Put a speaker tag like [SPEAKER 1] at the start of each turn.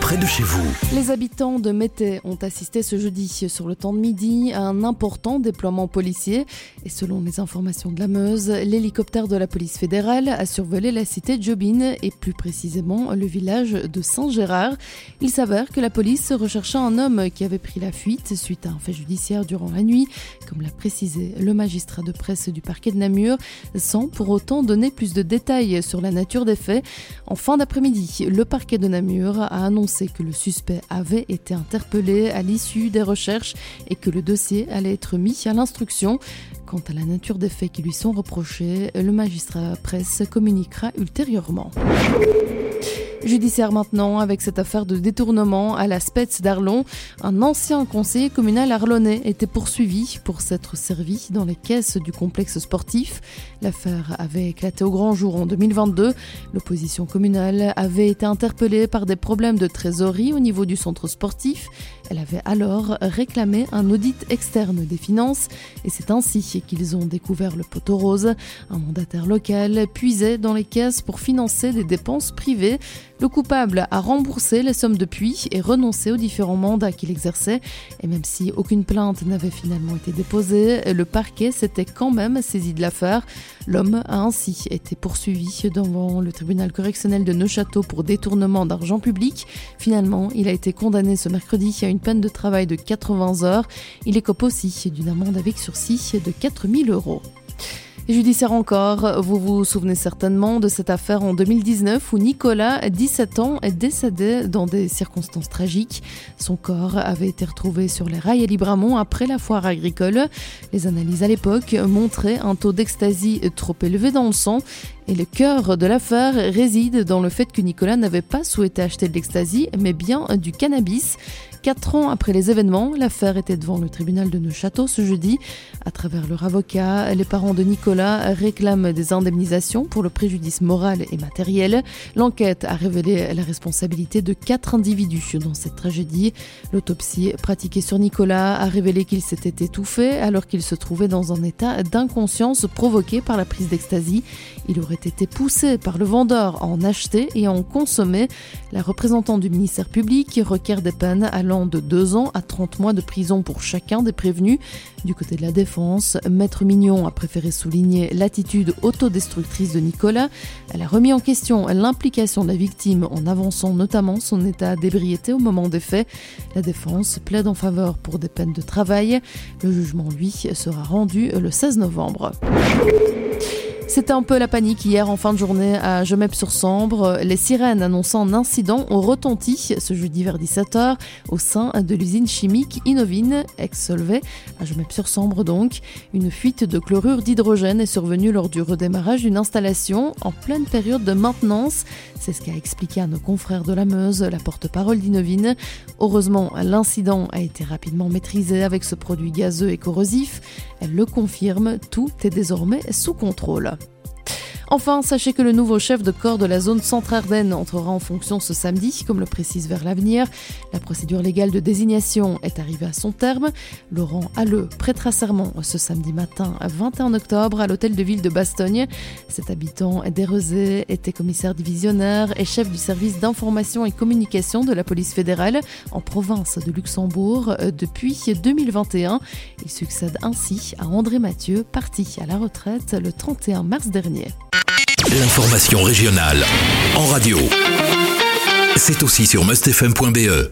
[SPEAKER 1] près de chez vous.
[SPEAKER 2] Les habitants de Mété ont assisté ce jeudi sur le temps de midi à un important déploiement policier. Et selon les informations de la Meuse, l'hélicoptère de la police fédérale a survolé la cité de Jobin et plus précisément le village de Saint-Gérard. Il s'avère que la police recherchait un homme qui avait pris la fuite suite à un fait judiciaire durant la nuit, comme l'a précisé le magistrat de presse du parquet de Namur, sans pour autant donner plus de détails sur la nature des faits. En fin d'après-midi, le parquet de Namur a annoncé que le suspect avait été interpellé à l'issue des recherches et que le dossier allait être mis à l'instruction. Quant à la nature des faits qui lui sont reprochés, le magistrat presse communiquera ultérieurement. Judiciaire maintenant avec cette affaire de détournement à la Spetz d'Arlon. Un ancien conseiller communal arlonnais était poursuivi pour s'être servi dans les caisses du complexe sportif. L'affaire avait éclaté au grand jour en 2022. L'opposition communale avait été interpellée par des problèmes de trésorerie au niveau du centre sportif. Elle avait alors réclamé un audit externe des finances et c'est ainsi qu'ils ont découvert le poteau rose. Un mandataire local puisait dans les caisses pour financer des dépenses privées. Le coupable a remboursé les sommes depuis et renoncé aux différents mandats qu'il exerçait. Et même si aucune plainte n'avait finalement été déposée, le parquet s'était quand même saisi de l'affaire. L'homme a ainsi été poursuivi devant le tribunal correctionnel de Neuchâteau pour détournement d'argent public. Finalement, il a été condamné ce mercredi à une peine de travail de 80 heures. Il écope aussi d'une amende avec sursis de 4000 euros. Judiciaire encore, vous vous souvenez certainement de cette affaire en 2019 où Nicolas, 17 ans, est décédé dans des circonstances tragiques. Son corps avait été retrouvé sur les rails à Libramont après la foire agricole. Les analyses à l'époque montraient un taux d'ecstasy trop élevé dans le sang et le cœur de l'affaire réside dans le fait que Nicolas n'avait pas souhaité acheter de l'ecstasy, mais bien du cannabis. Quatre ans après les événements, l'affaire était devant le tribunal de Neuchâteau ce jeudi. À travers leur avocat, les parents de Nicolas réclament des indemnisations pour le préjudice moral et matériel. L'enquête a révélé la responsabilité de quatre individus dans cette tragédie. L'autopsie pratiquée sur Nicolas a révélé qu'il s'était étouffé alors qu'il se trouvait dans un état d'inconscience provoqué par la prise d'ecstasy. Il aurait été poussé par le vendeur à en acheter et à en consommer. La représentante du ministère public requiert des peines à de 2 ans à 30 mois de prison pour chacun des prévenus. Du côté de la défense, Maître Mignon a préféré souligner l'attitude autodestructrice de Nicolas. Elle a remis en question l'implication de la victime en avançant notamment son état d'ébriété au moment des faits. La défense plaide en faveur pour des peines de travail. Le jugement, lui, sera rendu le 16 novembre. C'était un peu la panique hier en fin de journée à Gemep-sur-Sambre. Les sirènes annonçant un incident ont retenti ce jeudi vers 17h au sein de l'usine chimique Innovine, ex-Solvay, à Gemep-sur-Sambre donc. Une fuite de chlorure d'hydrogène est survenue lors du redémarrage d'une installation en pleine période de maintenance. C'est ce qu'a expliqué à nos confrères de la Meuse la porte-parole d'Innovine. Heureusement, l'incident a été rapidement maîtrisé avec ce produit gazeux et corrosif. Elle le confirme, tout est désormais sous contrôle. Enfin, sachez que le nouveau chef de corps de la zone centre-Ardennes entrera en fonction ce samedi, comme le précise vers l'avenir. La procédure légale de désignation est arrivée à son terme. Laurent Halleux prêtera serment ce samedi matin, 21 octobre, à l'hôtel de ville de Bastogne. Cet habitant d'Erezé était commissaire divisionnaire et chef du service d'information et communication de la police fédérale en province de Luxembourg euh, depuis 2021. Il succède ainsi à André Mathieu, parti à la retraite le 31 mars dernier.
[SPEAKER 1] L'information régionale en radio. C'est aussi sur mustfm.be.